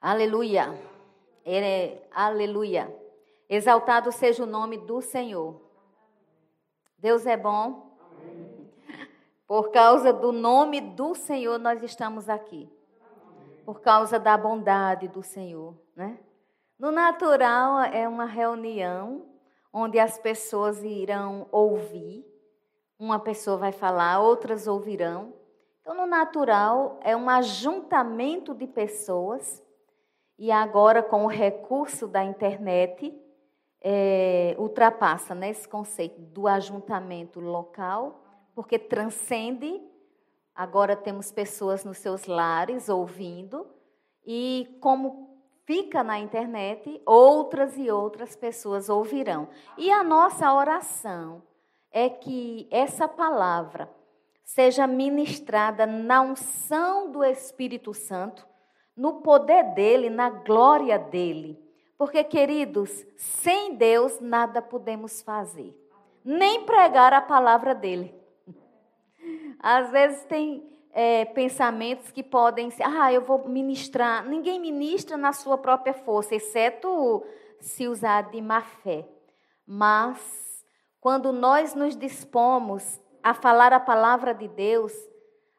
Aleluia. É, aleluia. Exaltado seja o nome do Senhor. Deus é bom. Por causa do nome do Senhor, nós estamos aqui. Por causa da bondade do Senhor, né? No natural, é uma reunião onde as pessoas irão ouvir. Uma pessoa vai falar, outras ouvirão. Então, no natural, é um ajuntamento de pessoas. E agora, com o recurso da internet, é, ultrapassa né, esse conceito do ajuntamento local, porque transcende. Agora temos pessoas nos seus lares ouvindo, e como fica na internet, outras e outras pessoas ouvirão. E a nossa oração é que essa palavra seja ministrada na unção do Espírito Santo, no poder dele, na glória dele porque, queridos, sem Deus nada podemos fazer, nem pregar a palavra dele. Às vezes tem é, pensamentos que podem ser, ah, eu vou ministrar. Ninguém ministra na sua própria força, exceto se usar de má fé. Mas, quando nós nos dispomos a falar a palavra de Deus,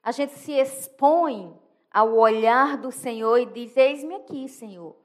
a gente se expõe ao olhar do Senhor e diz: Eis-me aqui, Senhor.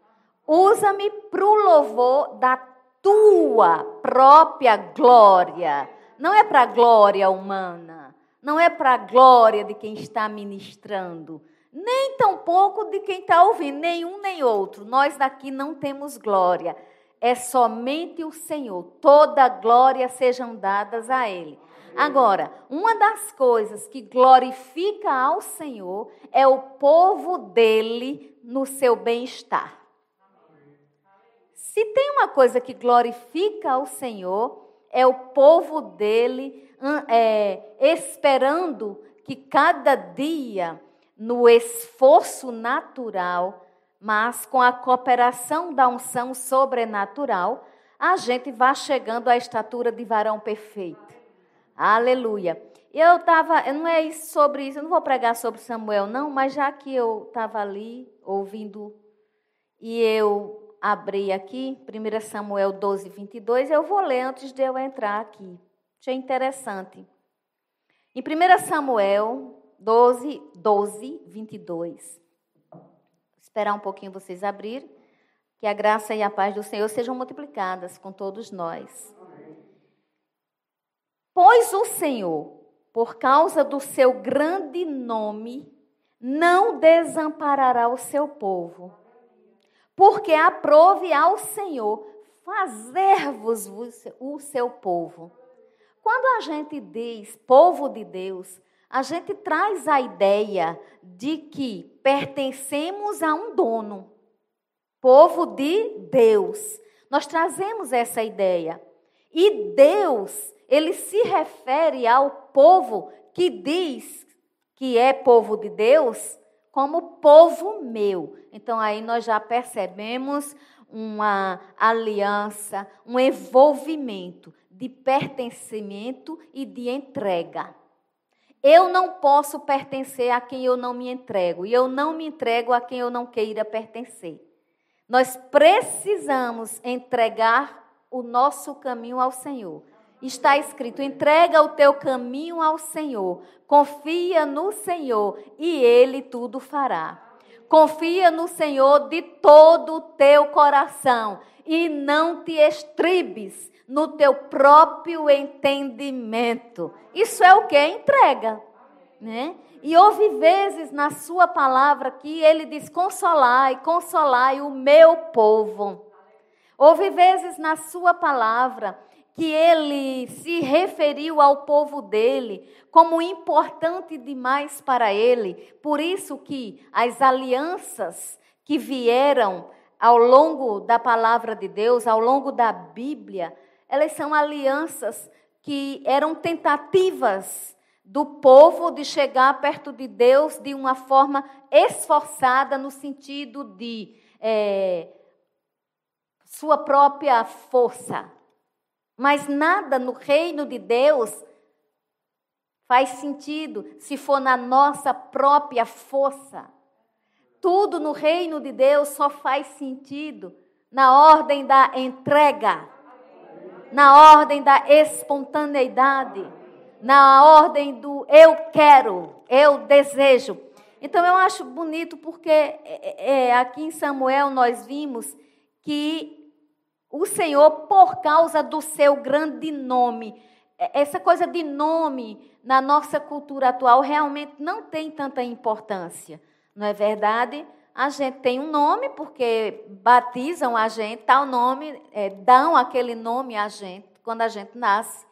Usa-me para o louvor da tua própria glória. Não é para a glória humana, não é para a glória de quem está ministrando, nem tampouco de quem está ouvindo, nenhum nem outro. Nós daqui não temos glória, é somente o Senhor. Toda glória sejam dadas a Ele. Agora, uma das coisas que glorifica ao Senhor é o povo dele no seu bem-estar. Se tem uma coisa que glorifica ao Senhor, é o povo dele é, esperando que cada dia, no esforço natural, mas com a cooperação da unção sobrenatural, a gente vá chegando à estatura de varão perfeito. Aleluia. Eu estava, não é sobre isso, eu não vou pregar sobre Samuel, não, mas já que eu estava ali ouvindo e eu abrir aqui, 1 Samuel 12, 22, eu vou ler antes de eu entrar aqui. Achei interessante. Em 1 Samuel 12, 12, 22. Vou esperar um pouquinho vocês abrirem. Que a graça e a paz do Senhor sejam multiplicadas com todos nós. Pois o Senhor, por causa do seu grande nome, não desamparará o seu povo porque aprove ao Senhor fazer-vos o seu povo. Quando a gente diz povo de Deus, a gente traz a ideia de que pertencemos a um dono, povo de Deus. Nós trazemos essa ideia. E Deus, ele se refere ao povo que diz que é povo de Deus, como povo meu. Então aí nós já percebemos uma aliança, um envolvimento de pertencimento e de entrega. Eu não posso pertencer a quem eu não me entrego, e eu não me entrego a quem eu não queira pertencer. Nós precisamos entregar o nosso caminho ao Senhor. Está escrito: entrega o teu caminho ao Senhor, confia no Senhor e Ele tudo fará. Confia no Senhor de todo o teu coração e não te estribes no teu próprio entendimento. Isso é o que? Entrega. Né? E houve vezes na sua palavra que ele diz: consolai, consolai o meu povo. Houve vezes na sua palavra que ele se referiu ao povo dele como importante demais para ele. Por isso que as alianças que vieram ao longo da palavra de Deus, ao longo da Bíblia, elas são alianças que eram tentativas do povo de chegar perto de Deus de uma forma esforçada, no sentido de é, sua própria força, mas nada no reino de Deus faz sentido se for na nossa própria força. tudo no reino de Deus só faz sentido na ordem da entrega, na ordem da espontaneidade, na ordem do eu quero, eu desejo. Então eu acho bonito porque é, é, é aqui em Samuel nós vimos que o Senhor, por causa do seu grande nome, essa coisa de nome na nossa cultura atual realmente não tem tanta importância. Não é verdade? A gente tem um nome porque batizam a gente, tal nome, é, dão aquele nome a gente quando a gente nasce.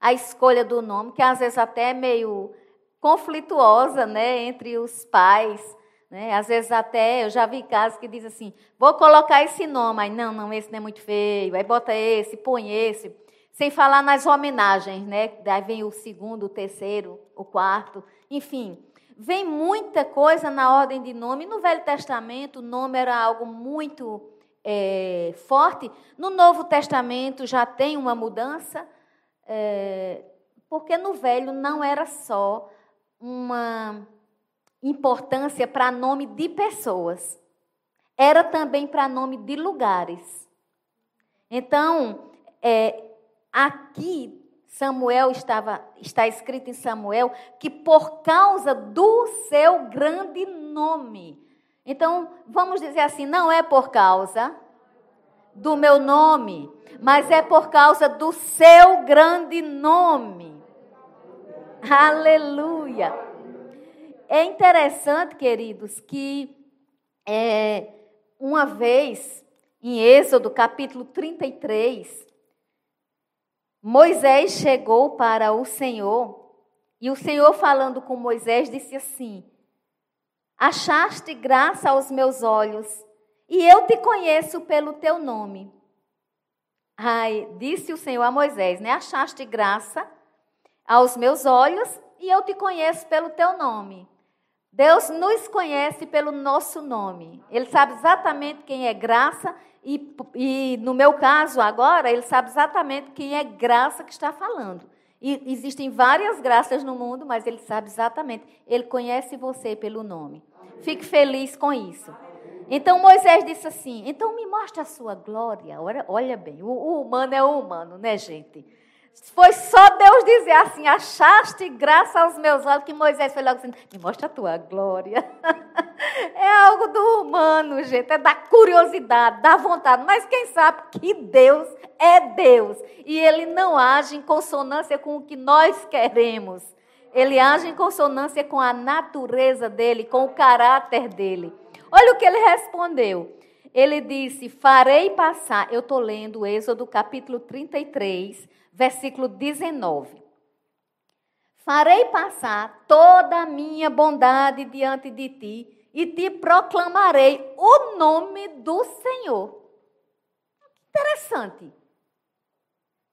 A escolha do nome, que às vezes até é meio conflituosa, né, entre os pais, né? Às vezes até eu já vi casos que dizem assim: vou colocar esse nome, aí não, não, esse não é muito feio, aí bota esse, põe esse, sem falar nas homenagens, né? Daí vem o segundo, o terceiro, o quarto, enfim vem muita coisa na ordem de nome. No Velho Testamento, o nome era algo muito é, forte. No Novo Testamento já tem uma mudança, é, porque no Velho não era só uma importância para nome de pessoas, era também para nome de lugares. Então, é, aqui Samuel estava, está escrito em Samuel que por causa do seu grande nome. Então, vamos dizer assim, não é por causa do meu nome, mas é por causa do seu grande nome. Aleluia. É interessante, queridos, que é, uma vez, em Êxodo capítulo 33, Moisés chegou para o Senhor e o Senhor, falando com Moisés, disse assim: Achaste graça aos meus olhos e eu te conheço pelo teu nome. Ai, disse o Senhor a Moisés, né? Achaste graça aos meus olhos e eu te conheço pelo teu nome. Deus nos conhece pelo nosso nome. Ele sabe exatamente quem é graça e, e, no meu caso, agora, ele sabe exatamente quem é graça que está falando. E existem várias graças no mundo, mas ele sabe exatamente. Ele conhece você pelo nome. Fique feliz com isso. Então Moisés disse assim: então me mostre a sua glória. Olha, olha bem, o, o humano é o humano, né, gente? Foi só Deus dizer assim: achaste graça aos meus olhos, que Moisés foi logo assim: me mostra a tua glória. é algo do humano, gente, é da curiosidade, da vontade. Mas quem sabe que Deus é Deus e ele não age em consonância com o que nós queremos. Ele age em consonância com a natureza dele, com o caráter dele. Olha o que ele respondeu. Ele disse: Farei passar. Eu estou lendo Êxodo capítulo 33 versículo 19. Farei passar toda a minha bondade diante de ti e te proclamarei o nome do Senhor. Interessante.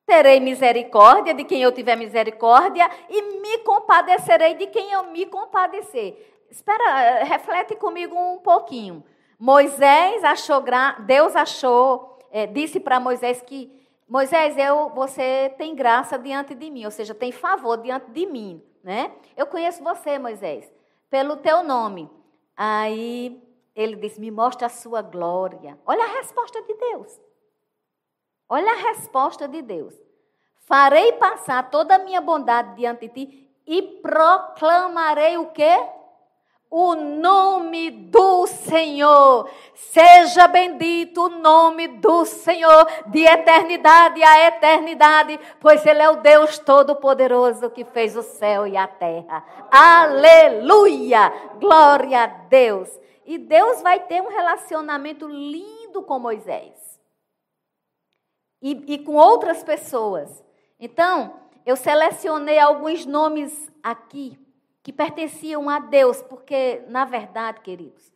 Terei misericórdia de quem eu tiver misericórdia e me compadecerei de quem eu me compadecer. Espera, reflete comigo um pouquinho. Moisés achou, Deus achou, é, disse para Moisés que Moisés, eu, você tem graça diante de mim, ou seja, tem favor diante de mim, né? Eu conheço você, Moisés, pelo teu nome. Aí ele disse: Me mostra a sua glória. Olha a resposta de Deus. Olha a resposta de Deus. Farei passar toda a minha bondade diante de ti e proclamarei o quê? O nome do Senhor. Seja bendito o nome do Senhor de eternidade a eternidade, pois Ele é o Deus Todo-Poderoso que fez o céu e a terra. Aleluia! Glória a Deus! E Deus vai ter um relacionamento lindo com Moisés e, e com outras pessoas. Então, eu selecionei alguns nomes aqui que pertenciam a Deus, porque, na verdade, queridos,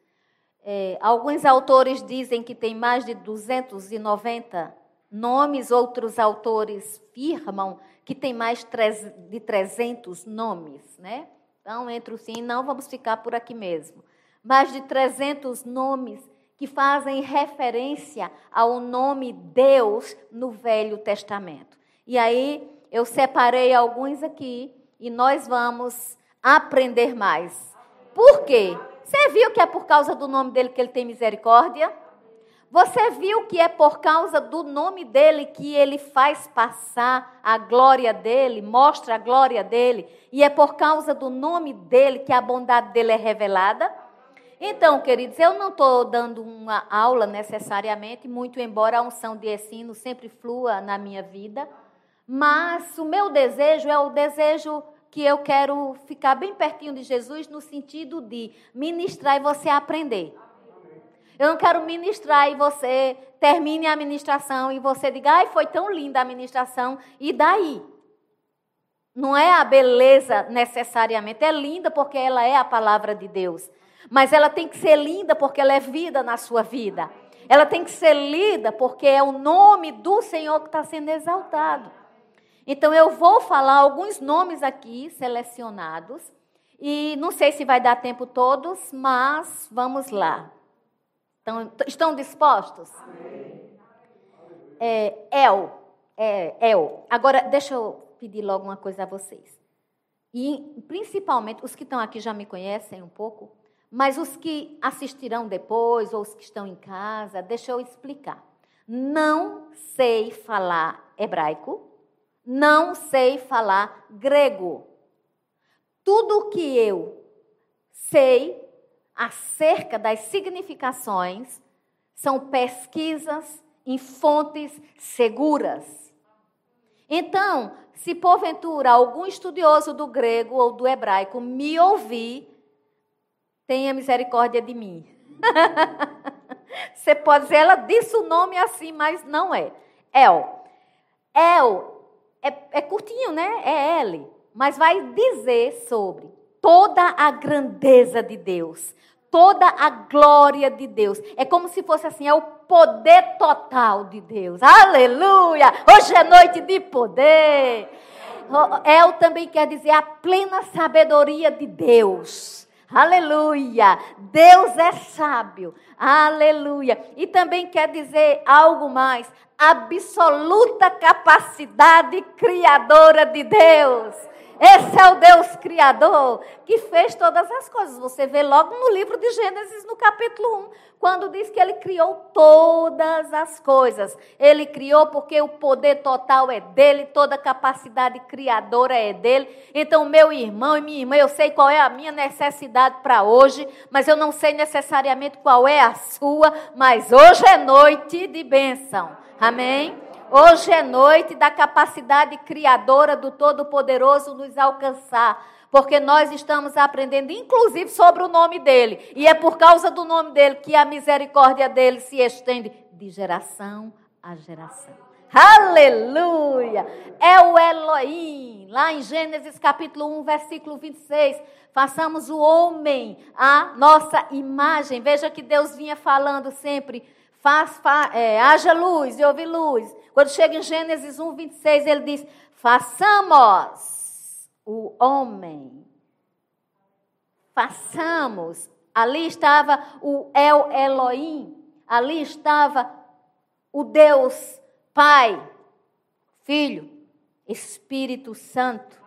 é, alguns autores dizem que tem mais de 290 nomes, outros autores firmam que tem mais de 300 nomes, né? Então, entre o sim e não, vamos ficar por aqui mesmo. Mais de 300 nomes que fazem referência ao nome Deus no Velho Testamento. E aí, eu separei alguns aqui e nós vamos aprender mais. Por quê? Você viu que é por causa do nome dele que ele tem misericórdia? Você viu que é por causa do nome dele que ele faz passar a glória dele, mostra a glória dele, e é por causa do nome dele que a bondade dele é revelada? Então, queridos, eu não estou dando uma aula necessariamente, muito embora a unção de ensino sempre flua na minha vida, mas o meu desejo é o desejo que eu quero ficar bem pertinho de Jesus no sentido de ministrar e você aprender. Eu não quero ministrar e você termine a ministração e você diga, ai, foi tão linda a ministração, e daí? Não é a beleza necessariamente, é linda porque ela é a palavra de Deus. Mas ela tem que ser linda porque ela é vida na sua vida. Ela tem que ser linda porque é o nome do Senhor que está sendo exaltado. Então eu vou falar alguns nomes aqui selecionados. E não sei se vai dar tempo todos, mas vamos lá. Estão, estão dispostos? É, El. É, El. Agora, deixa eu pedir logo uma coisa a vocês. E principalmente, os que estão aqui já me conhecem um pouco, mas os que assistirão depois, ou os que estão em casa, deixa eu explicar. Não sei falar hebraico, não sei falar grego. Tudo que eu sei acerca das significações são pesquisas em fontes seguras. Então, se porventura algum estudioso do grego ou do hebraico me ouvir, tenha misericórdia de mim. Você pode dizer, ela disse o nome assim, mas não é. El. El é, é curtinho, né? É L. Mas vai dizer sobre toda a grandeza de Deus, toda a glória de Deus. É como se fosse assim, é o poder total de Deus. Aleluia! Hoje é noite de poder. El também quer dizer a plena sabedoria de Deus. Aleluia! Deus é sábio. Aleluia! E também quer dizer algo mais: absoluta capacidade criadora de Deus. Esse é o Deus Criador que fez todas as coisas. Você vê logo no livro de Gênesis, no capítulo 1, quando diz que ele criou todas as coisas. Ele criou porque o poder total é dele, toda capacidade criadora é dele. Então, meu irmão e minha irmã, eu sei qual é a minha necessidade para hoje, mas eu não sei necessariamente qual é a sua, mas hoje é noite de bênção. Amém? Hoje é noite da capacidade criadora do Todo-Poderoso nos alcançar. Porque nós estamos aprendendo, inclusive, sobre o nome dele. E é por causa do nome dele que a misericórdia dele se estende de geração a geração. Aleluia! É o Elohim, lá em Gênesis capítulo 1, versículo 26. Façamos o homem a nossa imagem. Veja que Deus vinha falando sempre Faz, fa, é, haja luz e houve luz. Quando chega em Gênesis 1, 26, ele diz: façamos o homem. Façamos. Ali estava o El Elohim. Ali estava o Deus Pai, Filho, Espírito Santo.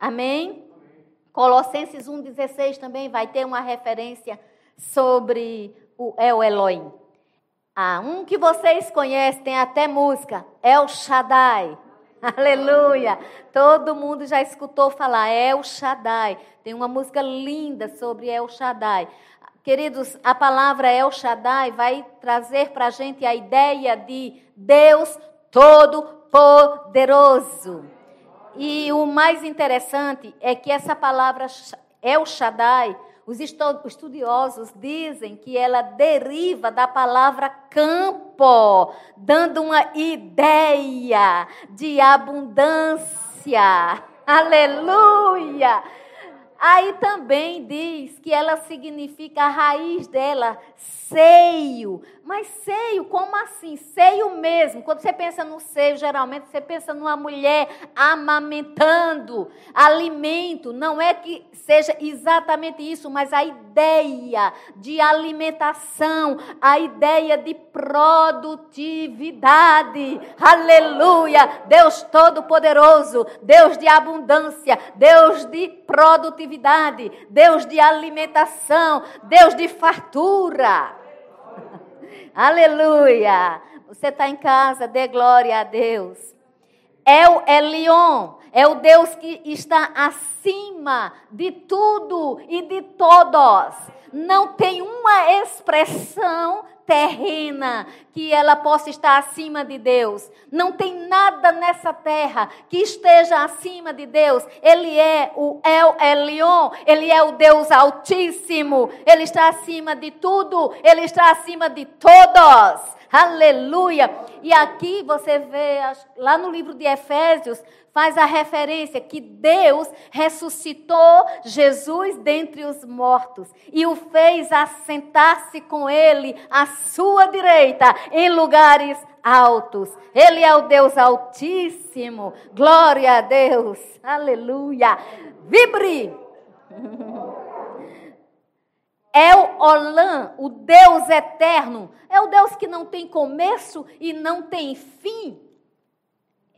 Amém? Colossenses 1,16 também vai ter uma referência sobre o El Elohim. Ah, um que vocês conhecem, tem até música, El Shaddai. Aleluia! Todo mundo já escutou falar El Shaddai. Tem uma música linda sobre El Shaddai. Queridos, a palavra El Shaddai vai trazer para a gente a ideia de Deus Todo-Poderoso. E o mais interessante é que essa palavra El Shaddai os estudiosos dizem que ela deriva da palavra campo, dando uma ideia de abundância. Aleluia! Aí também diz que ela significa a raiz dela, seio. Mas seio, como assim? Seio mesmo. Quando você pensa no seio, geralmente você pensa numa mulher amamentando, alimento. Não é que seja exatamente isso, mas a ideia de alimentação, a ideia de produtividade. Aleluia! Deus Todo-Poderoso, Deus de abundância, Deus de produtividade, Deus de alimentação, Deus de fartura. Aleluia! Você está em casa, dê glória a Deus. É o Elion, é o Deus que está acima de tudo e de todos. Não tem uma expressão terrena que ela possa estar acima de Deus. Não tem nada nessa terra que esteja acima de Deus. Ele é o El Elion, ele é o Deus Altíssimo. Ele está acima de tudo, ele está acima de todos. Aleluia! E aqui você vê, lá no livro de Efésios, faz a referência que Deus ressuscitou Jesus dentre os mortos e o fez assentar-se com ele à sua direita em lugares altos. Ele é o Deus Altíssimo. Glória a Deus. Aleluia. Vibre. É o Olã, o Deus eterno. É o Deus que não tem começo e não tem fim.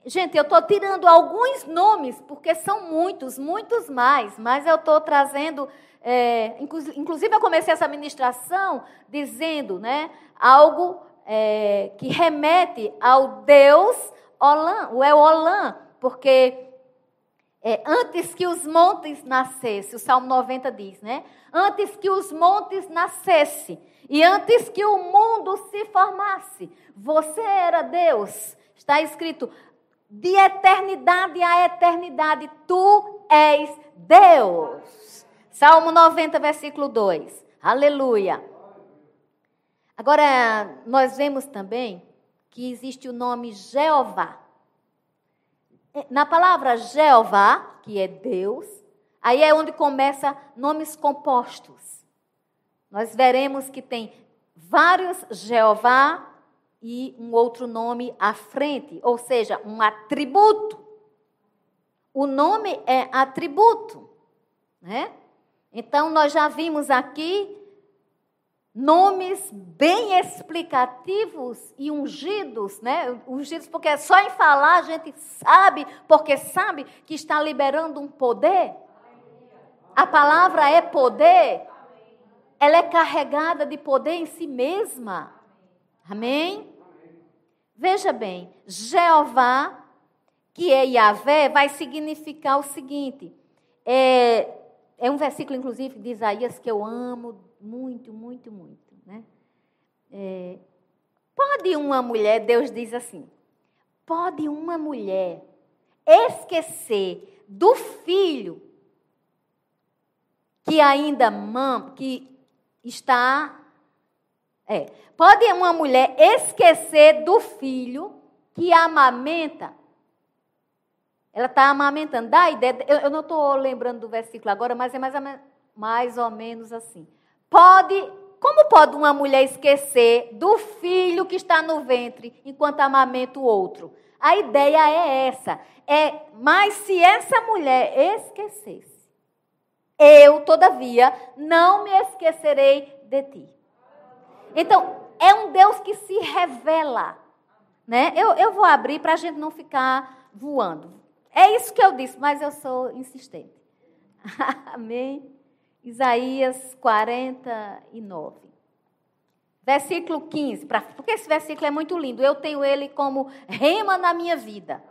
Gente, eu estou tirando alguns nomes, porque são muitos, muitos mais, mas eu estou trazendo. É, inclusive, eu comecei essa ministração dizendo né, algo é, que remete ao Deus Olã, o Eolã, porque é, antes que os montes nascessem, o Salmo 90 diz, né? Antes que os montes nascessem e antes que o mundo se formasse, você era Deus. Está escrito: de eternidade a eternidade, tu és Deus. Salmo 90, versículo 2. Aleluia. Agora, nós vemos também que existe o nome Jeová. Na palavra Jeová, que é Deus, aí é onde começa nomes compostos. Nós veremos que tem vários Jeová, e um outro nome à frente, ou seja, um atributo. O nome é atributo, né? Então nós já vimos aqui nomes bem explicativos e ungidos, né? Ungidos porque só em falar a gente sabe, porque sabe que está liberando um poder. A palavra é poder. Ela é carregada de poder em si mesma. Amém? Veja bem, Jeová, que é Yahvé, vai significar o seguinte: é, é um versículo, inclusive, de Isaías que eu amo muito, muito, muito. Né? É, pode uma mulher, Deus diz assim, pode uma mulher esquecer do filho que ainda mama, que está é. Pode uma mulher esquecer do filho que amamenta? Ela está amamentando. Dá a ideia. Eu, eu não estou lembrando do versículo agora, mas é mais mais ou menos assim. Pode. Como pode uma mulher esquecer do filho que está no ventre enquanto amamenta o outro? A ideia é essa. É, mas se essa mulher esquecesse, eu, todavia, não me esquecerei de ti. Então, é um Deus que se revela. Né? Eu, eu vou abrir para a gente não ficar voando. É isso que eu disse, mas eu sou insistente. Amém? Isaías 49. Versículo 15, pra, porque esse versículo é muito lindo. Eu tenho ele como rema na minha vida.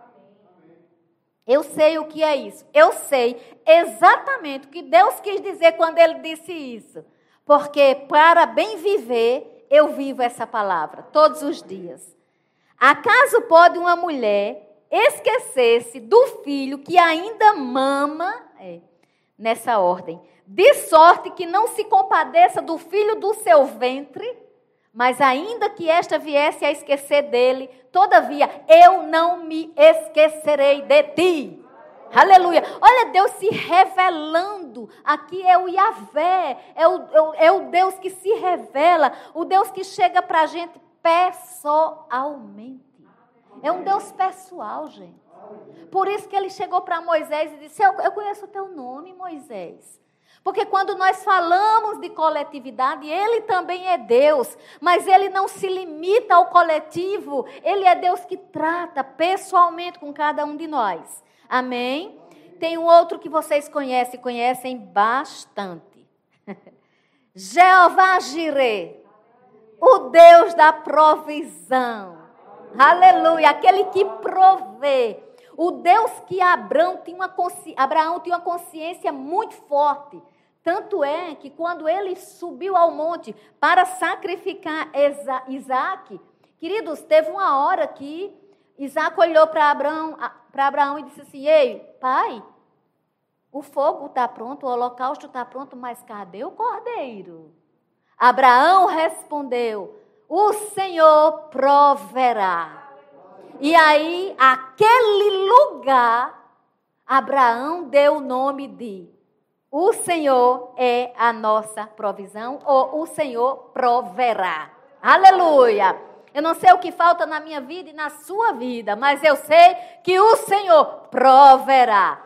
Eu sei o que é isso. Eu sei exatamente o que Deus quis dizer quando ele disse isso. Porque para bem viver, eu vivo essa palavra todos os dias. Acaso pode uma mulher esquecer-se do filho que ainda mama, é, nessa ordem, de sorte que não se compadeça do filho do seu ventre, mas ainda que esta viesse a esquecer dele, todavia eu não me esquecerei de ti. Aleluia. Olha Deus se revelando. Aqui é o Yahvé. É o, é o, é Deus que se revela. O Deus que chega para a gente pessoalmente. É um Deus pessoal, gente. Por isso que ele chegou para Moisés e disse: eu, eu conheço o teu nome, Moisés. Porque quando nós falamos de coletividade, ele também é Deus, mas ele não se limita ao coletivo, ele é Deus que trata pessoalmente com cada um de nós. Amém? Tem um outro que vocês conhecem, conhecem bastante. Jeová Jireh, o Deus da provisão. Aleluia, aquele que provê. O Deus que Abraão tinha, uma Abraão tinha uma consciência muito forte. Tanto é que quando ele subiu ao monte para sacrificar Isaac, queridos, teve uma hora que Isaac olhou para Abraão, para Abraão e disse assim: Ei, pai, o fogo está pronto, o holocausto está pronto, mas cadê o cordeiro? Abraão respondeu: O Senhor proverá. E aí, aquele lugar, Abraão deu o nome de O Senhor é a nossa provisão, ou o Senhor proverá. Aleluia! Eu não sei o que falta na minha vida e na sua vida, mas eu sei que o Senhor proverá.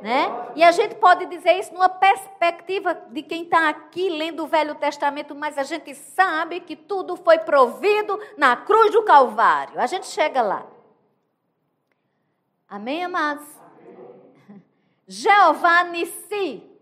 Né? E a gente pode dizer isso numa perspectiva de quem está aqui lendo o Velho Testamento, mas a gente sabe que tudo foi provido na cruz do Calvário. A gente chega lá. Amém, amados? Jeová Nissi,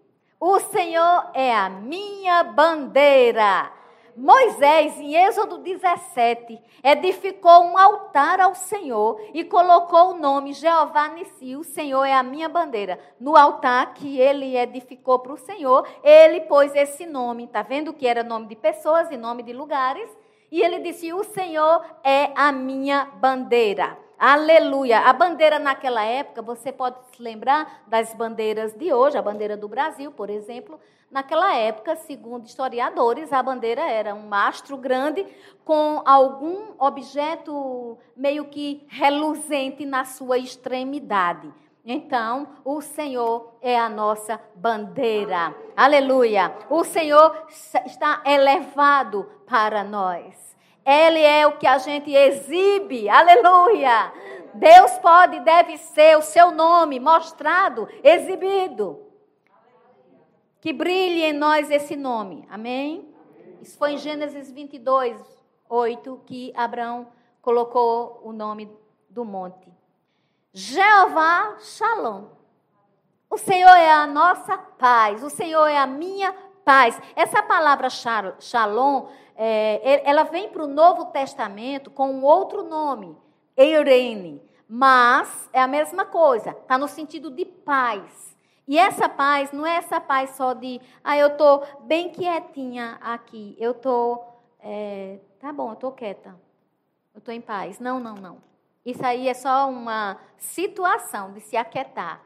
o Senhor é a minha bandeira. Moisés, em Êxodo 17, edificou um altar ao Senhor e colocou o nome Jeová Nissi, o Senhor é a minha bandeira. No altar que ele edificou para o Senhor, ele pôs esse nome, está vendo que era nome de pessoas e nome de lugares? E ele disse: O Senhor é a minha bandeira. Aleluia. A bandeira naquela época, você pode se lembrar das bandeiras de hoje, a bandeira do Brasil, por exemplo. Naquela época, segundo historiadores, a bandeira era um mastro grande com algum objeto meio que reluzente na sua extremidade. Então, o Senhor é a nossa bandeira. Aleluia. O Senhor está elevado para nós. Ele é o que a gente exibe. Aleluia! Deus pode e deve ser o seu nome mostrado, exibido. Que brilhe em nós esse nome. Amém? Isso foi em Gênesis 22, 8, que Abraão colocou o nome do monte. Jeová Shalom. O Senhor é a nossa paz. O Senhor é a minha paz. Essa palavra shalom é, ela vem para o Novo Testamento com um outro nome, Eirene, mas é a mesma coisa, está no sentido de paz. E essa paz não é essa paz só de, ah, eu estou bem quietinha aqui, eu estou, é, tá bom, eu estou quieta, eu estou em paz. Não, não, não. Isso aí é só uma situação de se aquietar.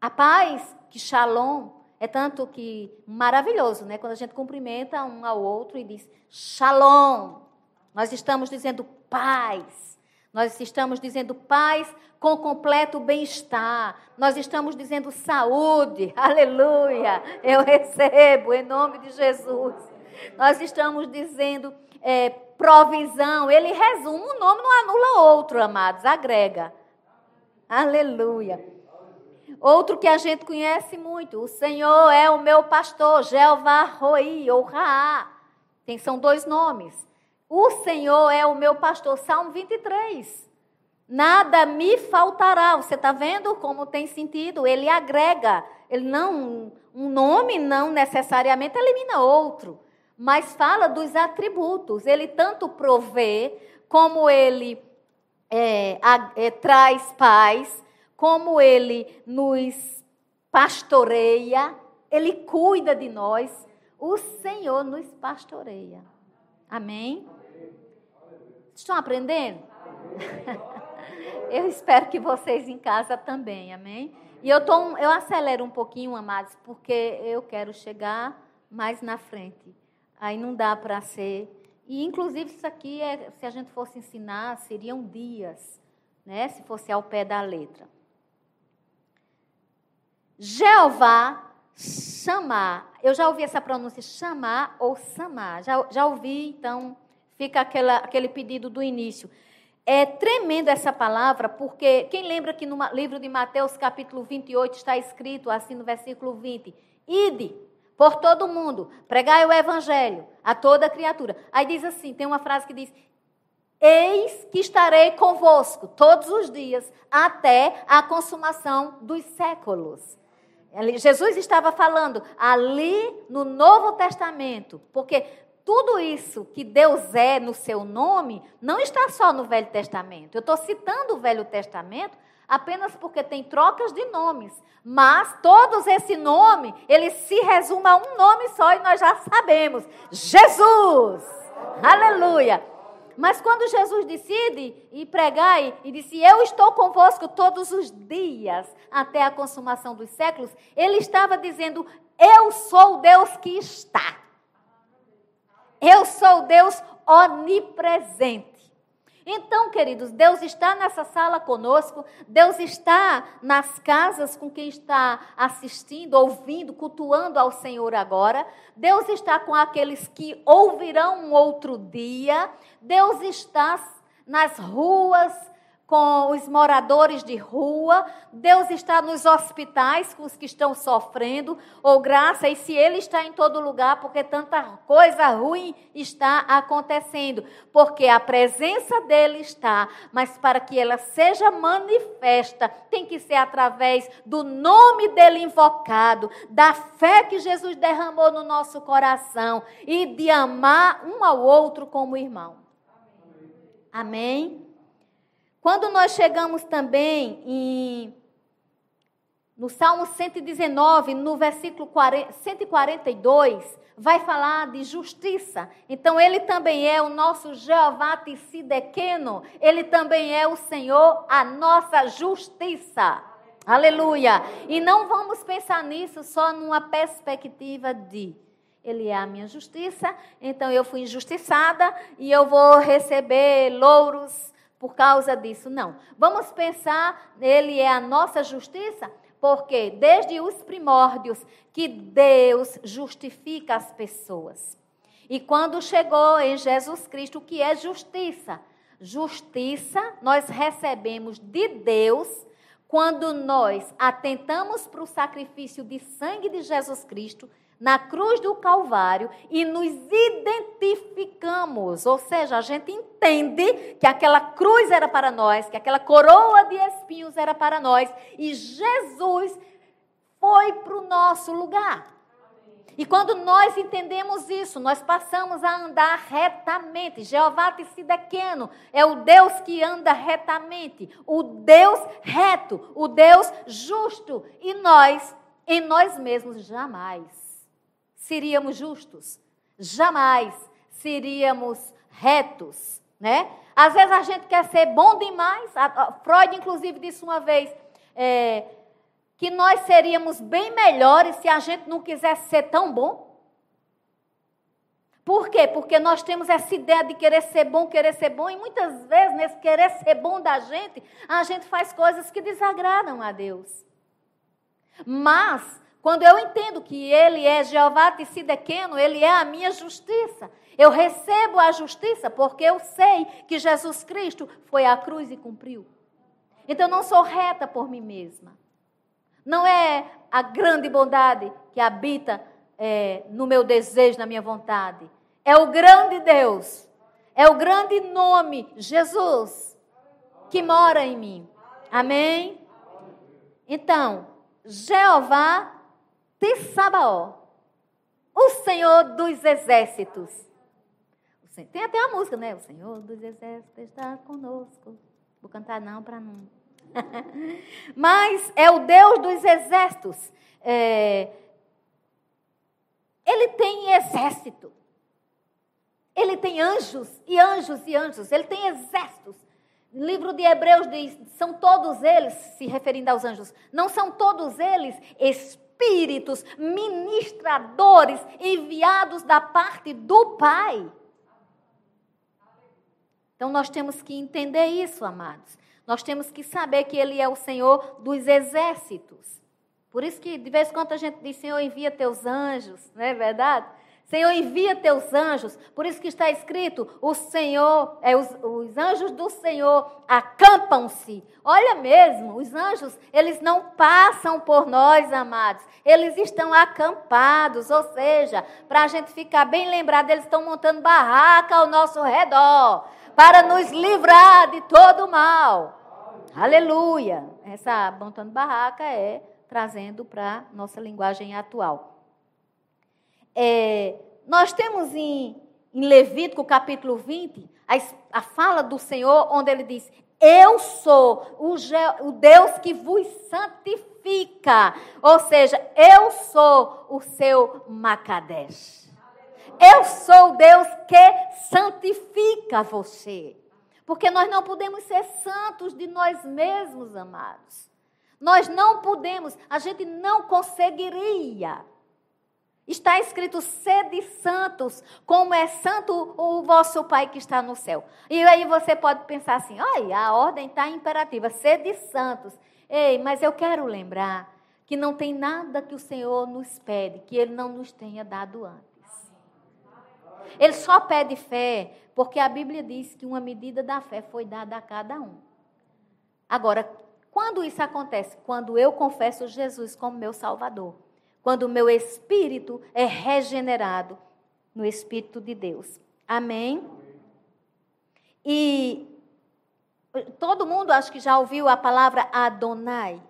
A paz, que shalom, é tanto que maravilhoso, né? Quando a gente cumprimenta um ao outro e diz shalom. Nós estamos dizendo paz. Nós estamos dizendo paz com completo bem-estar. Nós estamos dizendo saúde. Aleluia. Eu recebo em nome de Jesus. Nós estamos dizendo é, provisão. Ele resume um nome, não anula outro, amados. Agrega. Aleluia. Outro que a gente conhece muito, o Senhor é o meu pastor, Jeová Roi ou Raá. Tem, são dois nomes. O Senhor é o meu pastor, Salmo 23. Nada me faltará. Você está vendo como tem sentido? Ele agrega. Ele não, um nome não necessariamente elimina outro, mas fala dos atributos. Ele tanto provê, como ele é, é, traz paz, como ele nos pastoreia, ele cuida de nós, o Senhor nos pastoreia. Amém? Estão aprendendo? eu espero que vocês em casa também, amém? E eu, tô, eu acelero um pouquinho, amados, porque eu quero chegar mais na frente. Aí não dá para ser. E, inclusive, isso aqui, é, se a gente fosse ensinar, seriam dias, né? Se fosse ao pé da letra. Jeová chamar. Eu já ouvi essa pronúncia chamar ou samar. Já, já ouvi, então fica aquela, aquele pedido do início. É tremendo essa palavra, porque quem lembra que no livro de Mateus, capítulo 28, está escrito assim no versículo 20: Ide por todo mundo, pregai o evangelho a toda criatura. Aí diz assim: tem uma frase que diz: Eis que estarei convosco todos os dias, até a consumação dos séculos. Jesus estava falando ali no Novo Testamento, porque tudo isso que Deus é no seu nome não está só no Velho Testamento. Eu estou citando o Velho Testamento apenas porque tem trocas de nomes. Mas todos esse nome, ele se resume a um nome só e nós já sabemos: Jesus. Aleluia. Mas quando Jesus decide ir pregar e disse: Eu estou convosco todos os dias até a consumação dos séculos, ele estava dizendo: Eu sou o Deus que está. Eu sou o Deus onipresente. Então, queridos, Deus está nessa sala conosco, Deus está nas casas com quem está assistindo, ouvindo, cultuando ao Senhor agora. Deus está com aqueles que ouvirão um outro dia. Deus está nas ruas, com os moradores de rua, Deus está nos hospitais com os que estão sofrendo, ou graça, e se Ele está em todo lugar, porque tanta coisa ruim está acontecendo, porque a presença dEle está, mas para que ela seja manifesta, tem que ser através do nome dEle invocado, da fé que Jesus derramou no nosso coração e de amar um ao outro como irmão. Amém? Quando nós chegamos também em, no Salmo 119, no versículo 40, 142, vai falar de justiça. Então, ele também é o nosso Jeová Tissidequeno, ele também é o Senhor, a nossa justiça. Aleluia! E não vamos pensar nisso só numa perspectiva de ele é a minha justiça, então eu fui injustiçada e eu vou receber louros por causa disso. Não. Vamos pensar, ele é a nossa justiça, porque desde os primórdios que Deus justifica as pessoas. E quando chegou em Jesus Cristo, o que é justiça? Justiça nós recebemos de Deus quando nós atentamos para o sacrifício de sangue de Jesus Cristo na cruz do Calvário e nos identificamos, ou seja, a gente entende que aquela cruz era para nós, que aquela coroa de espinhos era para nós e Jesus foi para o nosso lugar. E quando nós entendemos isso, nós passamos a andar retamente. Jeová Tessidequeno é o Deus que anda retamente, o Deus reto, o Deus justo. E nós, em nós mesmos, jamais seríamos justos, jamais seríamos retos, né? Às vezes a gente quer ser bom demais. Freud, inclusive, disse uma vez é, que nós seríamos bem melhores se a gente não quisesse ser tão bom. Por quê? Porque nós temos essa ideia de querer ser bom, querer ser bom, e muitas vezes, nesse querer ser bom da gente, a gente faz coisas que desagradam a Deus. Mas quando eu entendo que Ele é Jeová Tissidequeno, Ele é a minha justiça. Eu recebo a justiça porque eu sei que Jesus Cristo foi à cruz e cumpriu. Então não sou reta por mim mesma. Não é a grande bondade que habita é, no meu desejo, na minha vontade. É o grande Deus. É o grande nome, Jesus, que mora em mim. Amém? Então, Jeová Tissabaó, o Senhor dos exércitos. Tem até a música, né? O Senhor dos exércitos está conosco. Vou cantar não para não. Mas é o Deus dos exércitos. É... Ele tem exército. Ele tem anjos e anjos e anjos. Ele tem exércitos. O livro de Hebreus diz: são todos eles, se referindo aos anjos, não são todos eles espíritos espíritos ministradores enviados da parte do Pai. Então nós temos que entender isso, amados. Nós temos que saber que Ele é o Senhor dos exércitos. Por isso que de vez em quando a gente diz, Senhor, envia teus anjos, não é verdade? Senhor, envia teus anjos. Por isso que está escrito: o Senhor, é, os, os anjos do Senhor acampam-se. Olha mesmo, os anjos, eles não passam por nós, amados. Eles estão acampados, ou seja, para a gente ficar bem lembrado, eles estão montando barraca ao nosso redor para nos livrar de todo mal. Aleluia. Essa montando barraca é trazendo para nossa linguagem atual. É, nós temos em, em Levítico capítulo 20 a, a fala do Senhor, onde ele diz: Eu sou o, o Deus que vos santifica. Ou seja, eu sou o seu Macadesh. Eu sou o Deus que santifica você. Porque nós não podemos ser santos de nós mesmos, amados. Nós não podemos, a gente não conseguiria Está escrito: sede santos, como é santo o vosso Pai que está no céu. E aí você pode pensar assim: olha, a ordem está imperativa, sede santos. Ei, mas eu quero lembrar que não tem nada que o Senhor nos pede que Ele não nos tenha dado antes. Ele só pede fé porque a Bíblia diz que uma medida da fé foi dada a cada um. Agora, quando isso acontece? Quando eu confesso Jesus como meu Salvador quando o meu espírito é regenerado no Espírito de Deus. Amém? E todo mundo acho que já ouviu a palavra Adonai.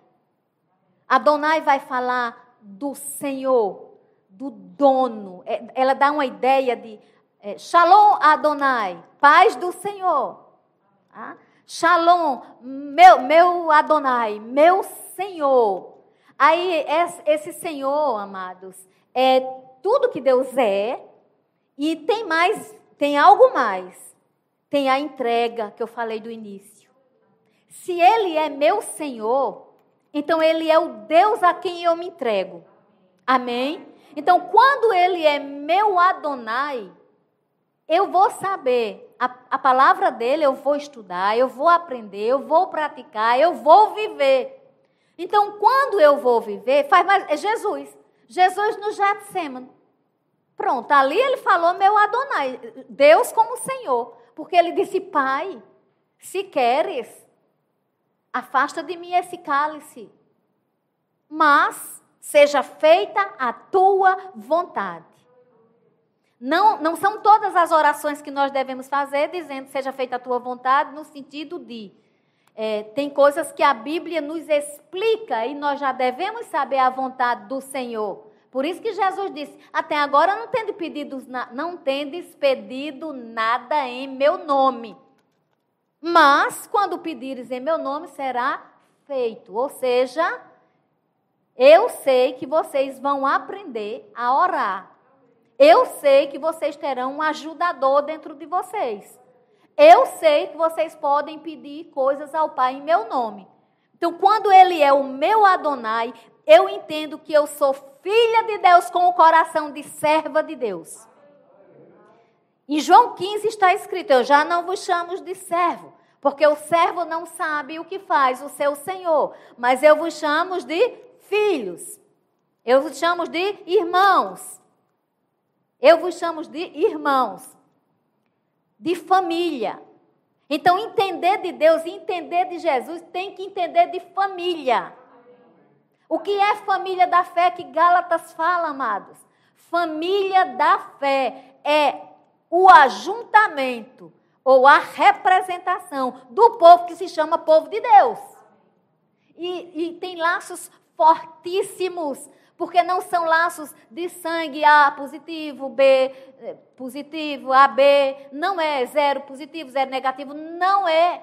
Adonai vai falar do Senhor, do dono. É, ela dá uma ideia de é, Shalom Adonai, paz do Senhor. Ah? Shalom, meu, meu Adonai, meu Senhor. Aí, esse Senhor, amados, é tudo que Deus é, e tem mais, tem algo mais. Tem a entrega que eu falei do início. Se Ele é meu Senhor, então Ele é o Deus a quem eu me entrego. Amém? Então, quando Ele é meu Adonai, eu vou saber, a, a palavra dele eu vou estudar, eu vou aprender, eu vou praticar, eu vou viver. Então, quando eu vou viver, faz mais. É Jesus. Jesus no Getsemane. Pronto, ali ele falou meu Adonai, Deus como Senhor. Porque ele disse, Pai, se queres, afasta de mim esse cálice. Mas seja feita a tua vontade. Não, não são todas as orações que nós devemos fazer dizendo seja feita a tua vontade, no sentido de é, tem coisas que a Bíblia nos explica e nós já devemos saber a vontade do Senhor. Por isso que Jesus disse: Até agora não tendes pedido, não tendes pedido nada em meu nome. Mas quando pedires em meu nome, será feito. Ou seja, eu sei que vocês vão aprender a orar. Eu sei que vocês terão um ajudador dentro de vocês. Eu sei que vocês podem pedir coisas ao Pai em meu nome. Então, quando Ele é o meu Adonai, eu entendo que eu sou filha de Deus com o coração de serva de Deus. Em João 15 está escrito: Eu já não vos chamo de servo, porque o servo não sabe o que faz o seu senhor, mas eu vos chamo de filhos. Eu vos chamo de irmãos. Eu vos chamo de irmãos de família. Então, entender de Deus e entender de Jesus tem que entender de família. O que é família da fé que Gálatas fala, amados? Família da fé é o ajuntamento ou a representação do povo que se chama povo de Deus. E, e tem laços fortíssimos porque não são laços de sangue A positivo, B eh, positivo, AB, não é zero positivo, zero negativo, não é.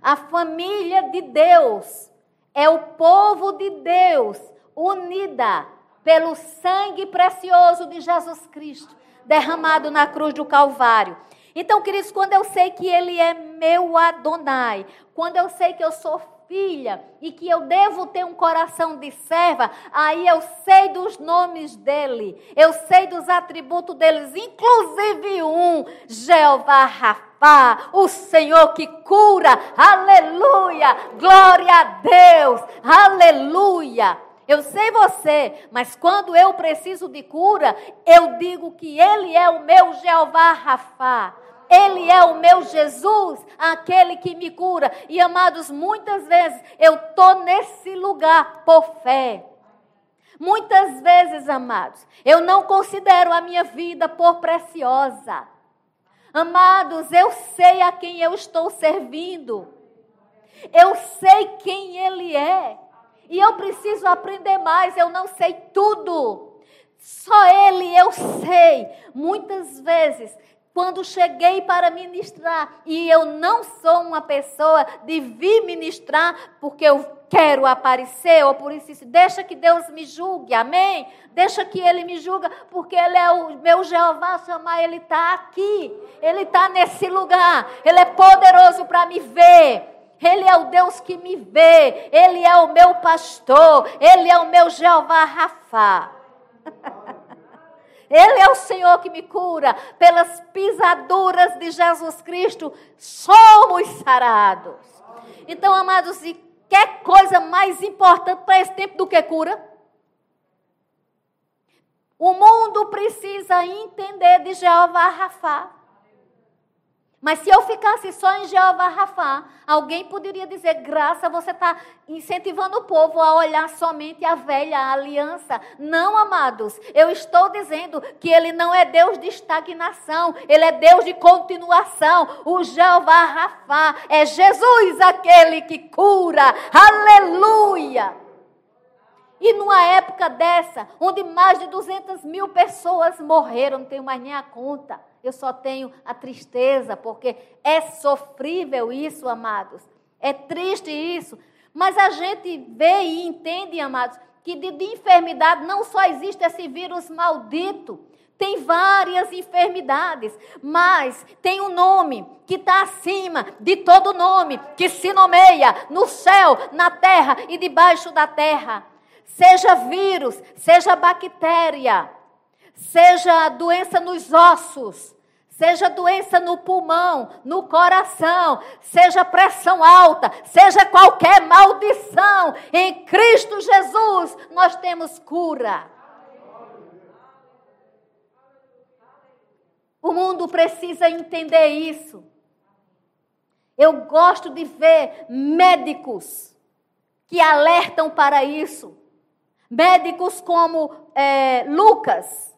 A família de Deus é o povo de Deus unida pelo sangue precioso de Jesus Cristo, derramado na cruz do Calvário. Então, queridos, quando eu sei que Ele é meu Adonai, quando eu sei que eu sou filha e que eu devo ter um coração de serva, aí eu sei dos nomes dele, eu sei dos atributos deles, inclusive um, Jeová Rafá, o Senhor que cura, aleluia, glória a Deus, aleluia. Eu sei você, mas quando eu preciso de cura, eu digo que Ele é o meu Jeová Rafá. Ele é o meu Jesus, aquele que me cura. E amados, muitas vezes eu estou nesse lugar por fé. Muitas vezes, amados, eu não considero a minha vida por preciosa. Amados, eu sei a quem eu estou servindo. Eu sei quem Ele é. E eu preciso aprender mais. Eu não sei tudo. Só Ele eu sei. Muitas vezes quando cheguei para ministrar, e eu não sou uma pessoa de vir ministrar porque eu quero aparecer, ou por isso, deixa que Deus me julgue, amém? Deixa que Ele me julgue, porque Ele é o meu Jeová, chamar, Ele está aqui, Ele está nesse lugar, Ele é poderoso para me ver. Ele é o Deus que me vê, Ele é o meu pastor, Ele é o meu Jeová Rafa. Ele é o Senhor que me cura. Pelas pisaduras de Jesus Cristo, somos sarados. Então, amados, e quer coisa mais importante para esse tempo do que cura? O mundo precisa entender de Jeová Rafa. Mas se eu ficasse só em Jeová Rafá, alguém poderia dizer, graça, você está incentivando o povo a olhar somente a velha aliança. Não, amados, eu estou dizendo que ele não é Deus de estagnação, ele é Deus de continuação. O Jeová Rafá é Jesus aquele que cura. Aleluia! E numa época dessa, onde mais de 200 mil pessoas morreram, não tenho mais nem a conta. Eu só tenho a tristeza, porque é sofrível isso, amados. É triste isso. Mas a gente vê e entende, amados, que de, de enfermidade não só existe esse vírus maldito. Tem várias enfermidades, mas tem um nome que está acima de todo nome, que se nomeia no céu, na terra e debaixo da terra. Seja vírus, seja bactéria, seja doença nos ossos, seja doença no pulmão, no coração, seja pressão alta, seja qualquer maldição, em Cristo Jesus nós temos cura. O mundo precisa entender isso. Eu gosto de ver médicos que alertam para isso. Médicos como é, Lucas,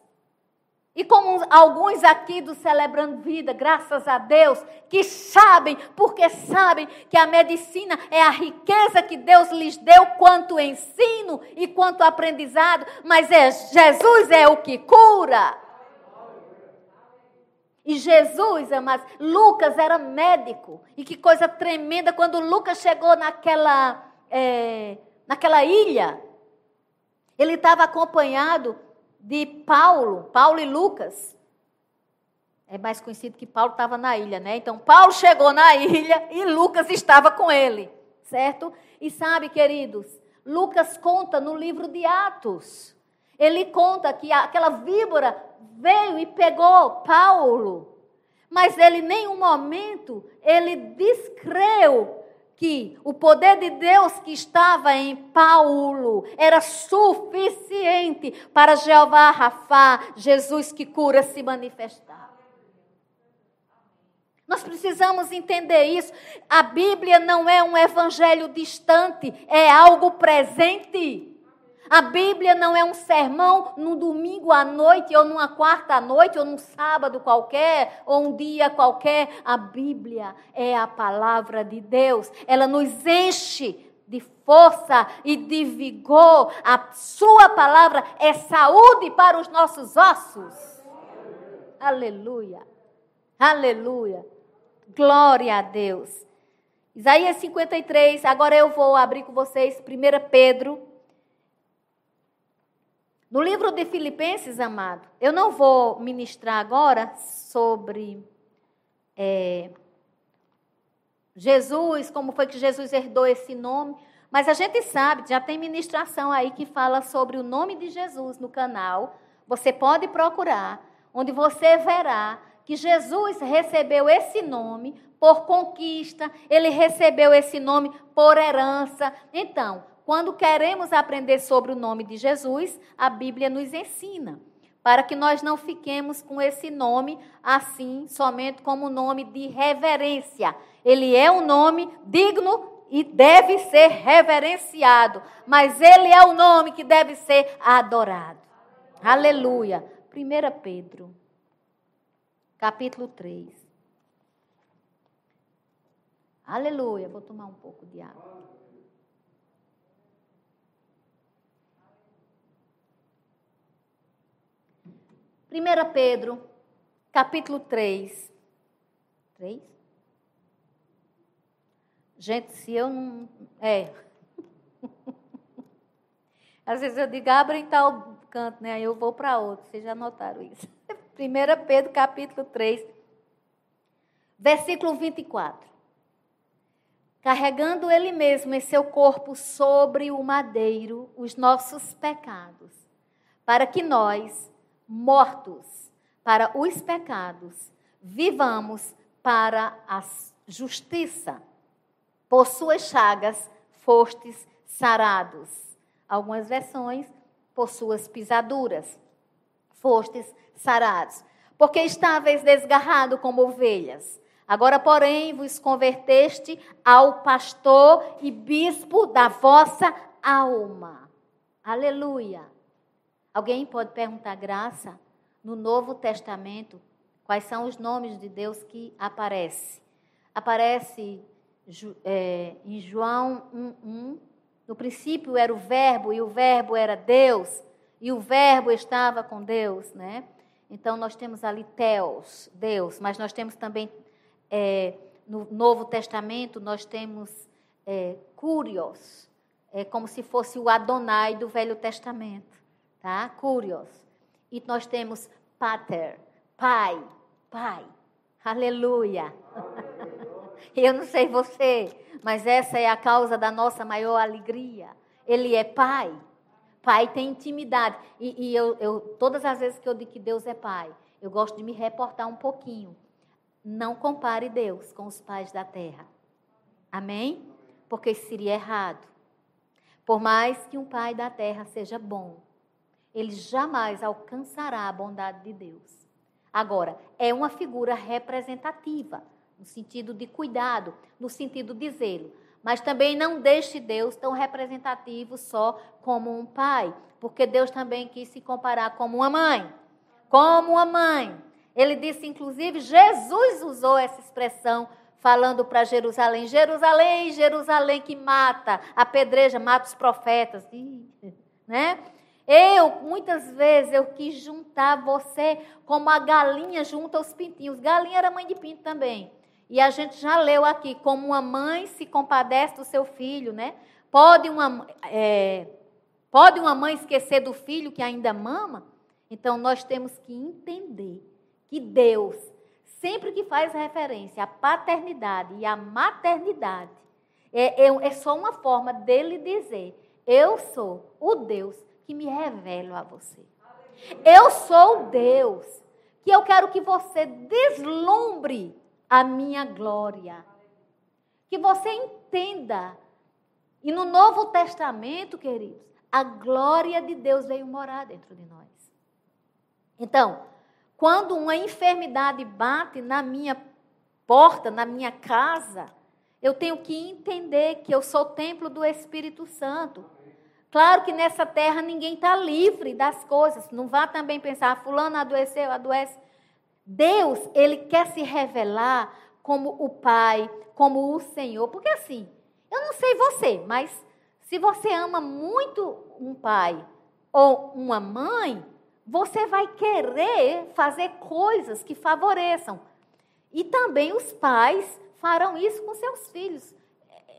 e como alguns aqui do Celebrando Vida, graças a Deus, que sabem, porque sabem que a medicina é a riqueza que Deus lhes deu quanto ensino e quanto aprendizado, mas é Jesus é o que cura. E Jesus, amados, Lucas era médico. E que coisa tremenda quando Lucas chegou naquela, é, naquela ilha ele estava acompanhado de Paulo, Paulo e Lucas. É mais conhecido que Paulo estava na ilha, né? Então, Paulo chegou na ilha e Lucas estava com ele, certo? E sabe, queridos, Lucas conta no livro de Atos. Ele conta que aquela víbora veio e pegou Paulo, mas ele em nenhum momento ele descreu que o poder de Deus que estava em Paulo era suficiente para Jeová Rafá, Jesus que cura, se manifestar. Nós precisamos entender isso. A Bíblia não é um evangelho distante, é algo presente. A Bíblia não é um sermão num domingo à noite, ou numa quarta à noite, ou num sábado qualquer, ou um dia qualquer. A Bíblia é a palavra de Deus. Ela nos enche de força e de vigor. A Sua palavra é saúde para os nossos ossos. Aleluia. Aleluia. Glória a Deus. Isaías 53, agora eu vou abrir com vocês 1 Pedro no livro de Filipenses, amado, eu não vou ministrar agora sobre é, Jesus, como foi que Jesus herdou esse nome, mas a gente sabe, já tem ministração aí que fala sobre o nome de Jesus no canal. Você pode procurar, onde você verá que Jesus recebeu esse nome por conquista, ele recebeu esse nome por herança. Então, quando queremos aprender sobre o nome de Jesus, a Bíblia nos ensina, para que nós não fiquemos com esse nome assim, somente como nome de reverência. Ele é um nome digno e deve ser reverenciado, mas ele é o nome que deve ser adorado. Aleluia. 1 Pedro, capítulo 3. Aleluia. Vou tomar um pouco de água. Primeira Pedro, capítulo 3. 3? Gente, se eu não. É. Às vezes eu digo, abre em tal canto, né? Aí eu vou para outro. Vocês já notaram isso. 1 Pedro, capítulo 3, versículo 24. Carregando ele mesmo em seu corpo sobre o madeiro os nossos pecados, para que nós, mortos para os pecados, vivamos para a justiça. Por suas chagas fostes sarados. Algumas versões, por suas pisaduras, fostes sarados. Porque estáveis desgarrado como ovelhas. Agora, porém, vos converteste ao pastor e bispo da vossa alma. Aleluia. Alguém pode perguntar, graça, no Novo Testamento, quais são os nomes de Deus que aparecem? Aparece é, em João 1,1. No princípio era o Verbo, e o Verbo era Deus, e o Verbo estava com Deus, né? Então nós temos ali Teos, Deus, mas nós temos também é, no Novo Testamento nós temos é, Curios, é como se fosse o Adonai do Velho Testamento, tá? Curios. E nós temos Pater, Pai, Pai. Aleluia. Eu não sei você, mas essa é a causa da nossa maior alegria. Ele é Pai. Pai tem intimidade. E, e eu, eu, todas as vezes que eu digo que Deus é Pai, eu gosto de me reportar um pouquinho. Não compare Deus com os pais da terra. Amém? Porque isso seria errado. Por mais que um pai da terra seja bom, ele jamais alcançará a bondade de Deus. Agora, é uma figura representativa no sentido de cuidado, no sentido de zelo. Mas também não deixe Deus tão representativo só como um pai, porque Deus também quis se comparar como uma mãe. Como uma mãe. Ele disse, inclusive, Jesus usou essa expressão falando para Jerusalém: Jerusalém, Jerusalém que mata, apedreja, mata os profetas. né? Eu, muitas vezes, eu quis juntar você como a galinha junta os pintinhos. Galinha era mãe de pinto também. E a gente já leu aqui, como uma mãe se compadece do seu filho, né? Pode uma, é, pode uma mãe esquecer do filho que ainda mama? Então, nós temos que entender que Deus, sempre que faz referência à paternidade e à maternidade, é, é, é só uma forma dele dizer: Eu sou o Deus que me revelo a você. Eu sou o Deus que eu quero que você deslumbre a minha glória. Que você entenda. E no Novo Testamento, queridos, a glória de Deus veio morar dentro de nós. Então, quando uma enfermidade bate na minha porta, na minha casa, eu tenho que entender que eu sou templo do Espírito Santo. Claro que nessa terra ninguém está livre das coisas. Não vá também pensar, ah, fulano adoeceu, adoece. Deus, ele quer se revelar como o Pai, como o Senhor. Porque assim, eu não sei você, mas se você ama muito um pai ou uma mãe, você vai querer fazer coisas que favoreçam. E também os pais farão isso com seus filhos.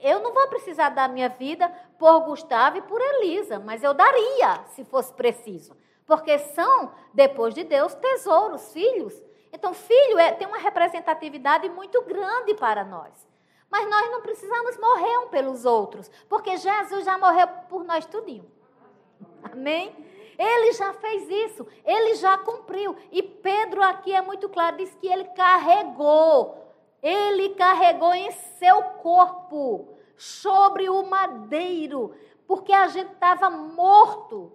Eu não vou precisar dar minha vida por Gustavo e por Elisa, mas eu daria se fosse preciso. Porque são, depois de Deus, tesouros, filhos. Então, filho é, tem uma representatividade muito grande para nós. Mas nós não precisamos morrer um pelos outros, porque Jesus já morreu por nós tudinho. Amém? Ele já fez isso, ele já cumpriu. E Pedro aqui é muito claro, diz que ele carregou, ele carregou em seu corpo, sobre o madeiro, porque a gente estava morto,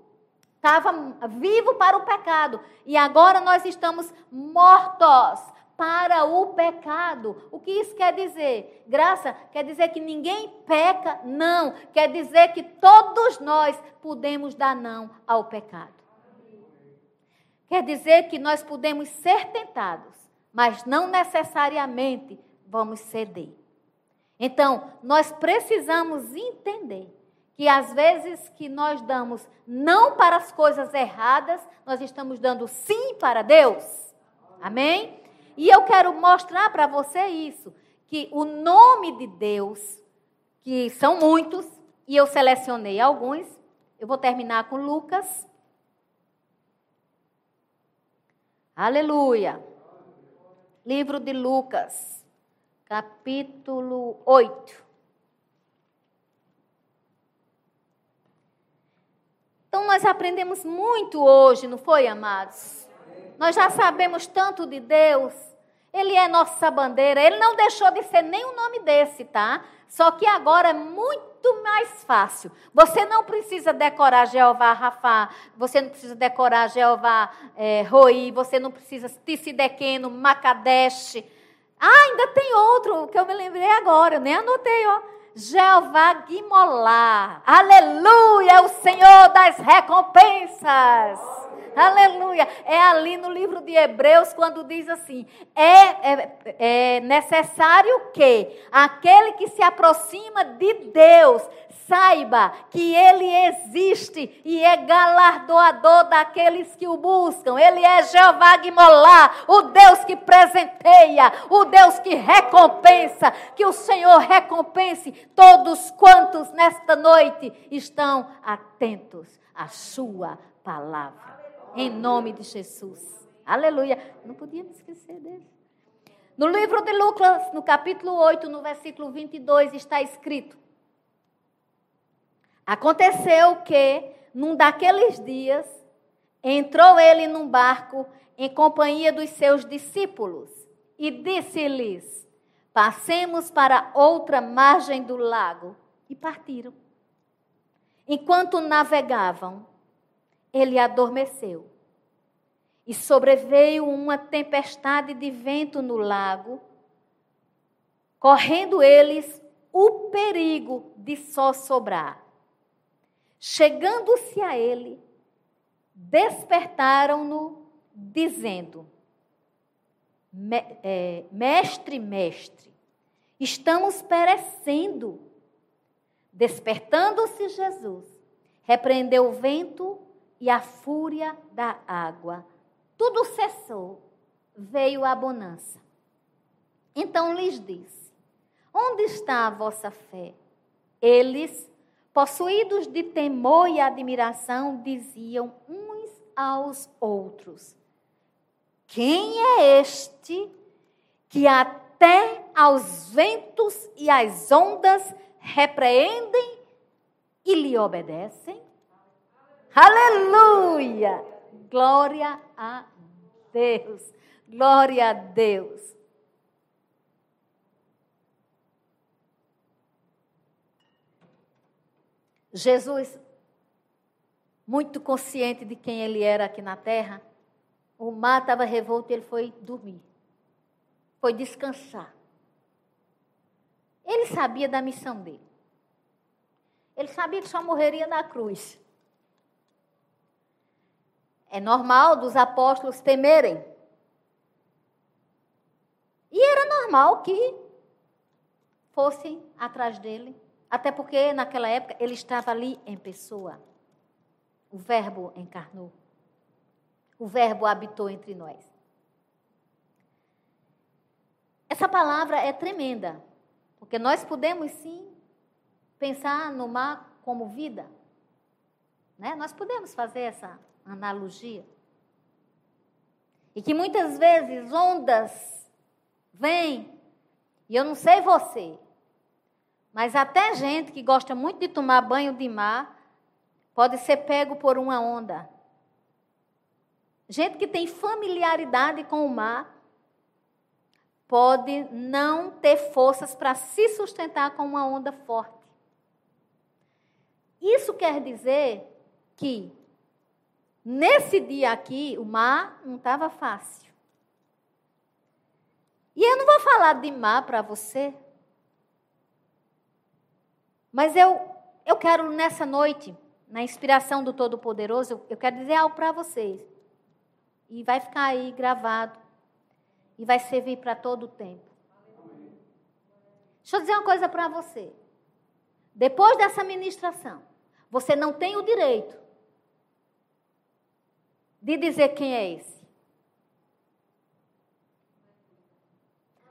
estava vivo para o pecado, e agora nós estamos mortos para o pecado. O que isso quer dizer? Graça quer dizer que ninguém peca, não. Quer dizer que todos nós podemos dar não ao pecado. Quer dizer que nós podemos ser tentados, mas não necessariamente vamos ceder. Então, nós precisamos entender que às vezes que nós damos não para as coisas erradas, nós estamos dando sim para Deus. Amém? E eu quero mostrar para você isso, que o nome de Deus, que são muitos, e eu selecionei alguns, eu vou terminar com Lucas. Aleluia. Livro de Lucas, capítulo 8. Então, nós aprendemos muito hoje, não foi, amados? Nós já sabemos tanto de Deus. Ele é nossa bandeira. Ele não deixou de ser nem um nome desse, tá? Só que agora é muito mais fácil. Você não precisa decorar Jeová Rafá, você não precisa decorar Jeová é, Roi, você não precisa Tissidequeno, Macadesh. Ah, ainda tem outro que eu me lembrei agora, eu nem anotei, ó. Jeová Guimolá. Aleluia, o Senhor das recompensas. Aleluia. É ali no livro de Hebreus quando diz assim: é, é, é necessário que aquele que se aproxima de Deus saiba que Ele existe e é galardoador daqueles que o buscam. Ele é Jeová Guimolá, o Deus que presenteia, o Deus que recompensa. Que o Senhor recompense todos quantos nesta noite estão atentos à Sua palavra. Em nome de Jesus. Aleluia. Não podia me esquecer dele. No livro de Lucas, no capítulo 8, no versículo 22, está escrito: Aconteceu que, num daqueles dias, entrou ele num barco em companhia dos seus discípulos e disse-lhes: Passemos para outra margem do lago. E partiram. Enquanto navegavam, ele adormeceu. E sobreveio uma tempestade de vento no lago, correndo eles o perigo de só sobrar. Chegando-se a ele, despertaram-no, dizendo: é, Mestre, mestre, estamos perecendo. Despertando-se Jesus, repreendeu o vento e a fúria da água. Tudo cessou, veio a bonança. Então lhes disse: Onde está a vossa fé? Eles, possuídos de temor e admiração, diziam uns aos outros: Quem é este que até aos ventos e às ondas repreendem e lhe obedecem? Aleluia! Glória a Deus. Glória a Deus. Jesus, muito consciente de quem ele era aqui na terra, o mar estava revolto e ele foi dormir. Foi descansar. Ele sabia da missão dele. Ele sabia que só morreria na cruz. É normal dos apóstolos temerem. E era normal que fossem atrás dele, até porque naquela época ele estava ali em pessoa. O Verbo encarnou. O Verbo habitou entre nós. Essa palavra é tremenda, porque nós podemos sim pensar no mar como vida. Né? Nós podemos fazer essa analogia. E que muitas vezes ondas vêm, e eu não sei você, mas até gente que gosta muito de tomar banho de mar pode ser pego por uma onda. Gente que tem familiaridade com o mar pode não ter forças para se sustentar com uma onda forte. Isso quer dizer que nesse dia aqui o mar não estava fácil. E eu não vou falar de mar para você, mas eu, eu quero nessa noite, na inspiração do Todo-Poderoso, eu quero dizer algo para vocês. E vai ficar aí gravado. E vai servir para todo o tempo. Deixa eu dizer uma coisa para você. Depois dessa ministração, você não tem o direito de dizer quem é esse.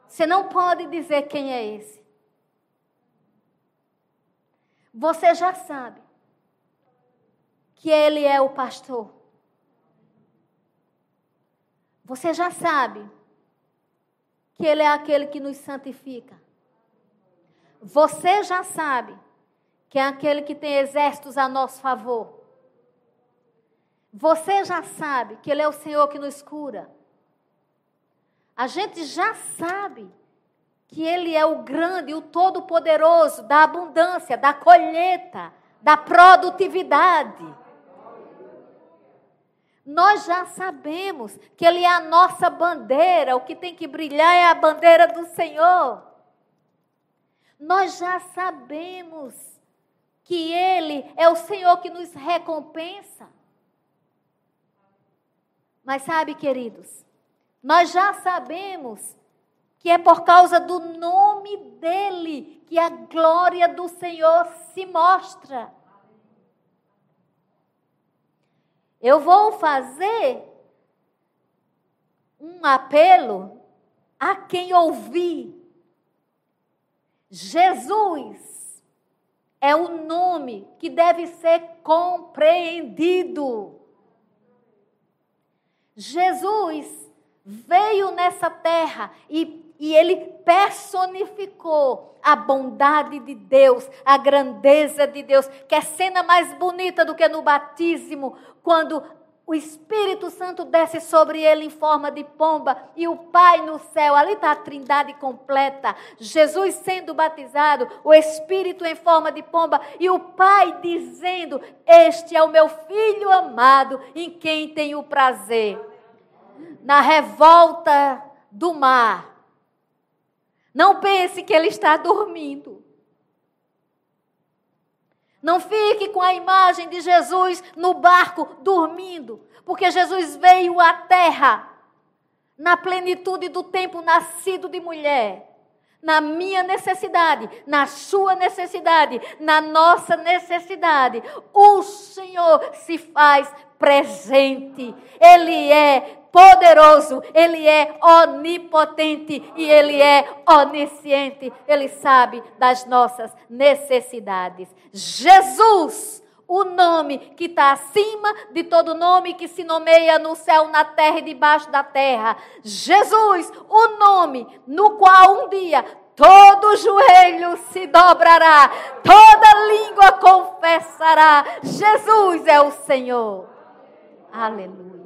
Você não pode dizer quem é esse. Você já sabe que ele é o pastor. Você já sabe que ele é aquele que nos santifica. Você já sabe que é aquele que tem exércitos a nosso favor. Você já sabe que ele é o Senhor que nos cura. A gente já sabe que Ele é o grande, o todo-poderoso da abundância, da colheita, da produtividade. Nós já sabemos que Ele é a nossa bandeira, o que tem que brilhar é a bandeira do Senhor. Nós já sabemos que Ele é o Senhor que nos recompensa. Mas sabe, queridos, nós já sabemos que é por causa do nome dele que a glória do Senhor se mostra. Eu vou fazer um apelo a quem ouvir. Jesus é o nome que deve ser compreendido. Jesus veio nessa terra e e ele personificou a bondade de Deus, a grandeza de Deus. Que é cena mais bonita do que no batismo, quando o Espírito Santo desce sobre ele em forma de pomba e o Pai no céu. Ali está a trindade completa. Jesus sendo batizado, o Espírito em forma de pomba e o Pai dizendo: Este é o meu filho amado em quem tenho prazer. Na revolta do mar, não pense que ele está dormindo. Não fique com a imagem de Jesus no barco dormindo, porque Jesus veio à terra na plenitude do tempo nascido de mulher. Na minha necessidade, na sua necessidade, na nossa necessidade, o Senhor se faz presente. Ele é poderoso, Ele é onipotente e Ele é onisciente. Ele sabe das nossas necessidades. Jesus, o nome que está acima de todo nome que se nomeia no céu, na terra e debaixo da terra. Jesus, o nome no qual um dia todo joelho se dobrará, toda língua confessará: Jesus é o Senhor. Aleluia.